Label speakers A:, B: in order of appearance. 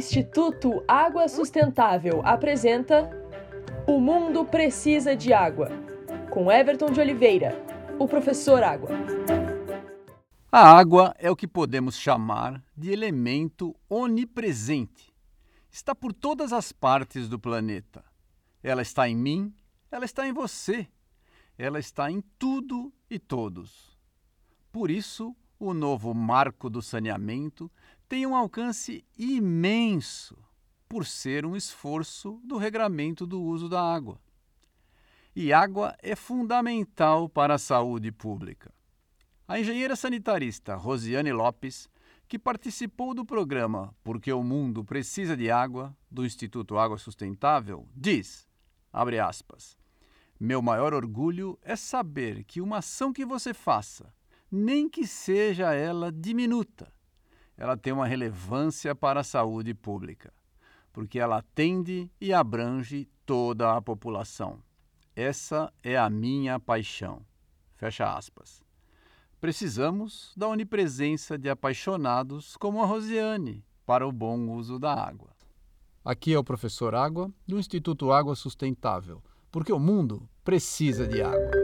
A: Instituto Água Sustentável apresenta O Mundo Precisa de Água, com Everton de Oliveira, o professor Água.
B: A água é o que podemos chamar de elemento onipresente. Está por todas as partes do planeta. Ela está em mim, ela está em você, ela está em tudo e todos. Por isso, o novo marco do saneamento tem um alcance imenso, por ser um esforço do regramento do uso da água. E água é fundamental para a saúde pública. A engenheira sanitarista Rosiane Lopes, que participou do programa Porque o Mundo Precisa de Água, do Instituto Água Sustentável, diz, abre aspas, meu maior orgulho é saber que uma ação que você faça, nem que seja ela diminuta, ela tem uma relevância para a saúde pública, porque ela atende e abrange toda a população. Essa é a minha paixão. Fecha aspas. Precisamos da onipresença de apaixonados como a Rosiane para o bom uso da água. Aqui é o professor Água, do Instituto Água Sustentável, porque o mundo precisa de água.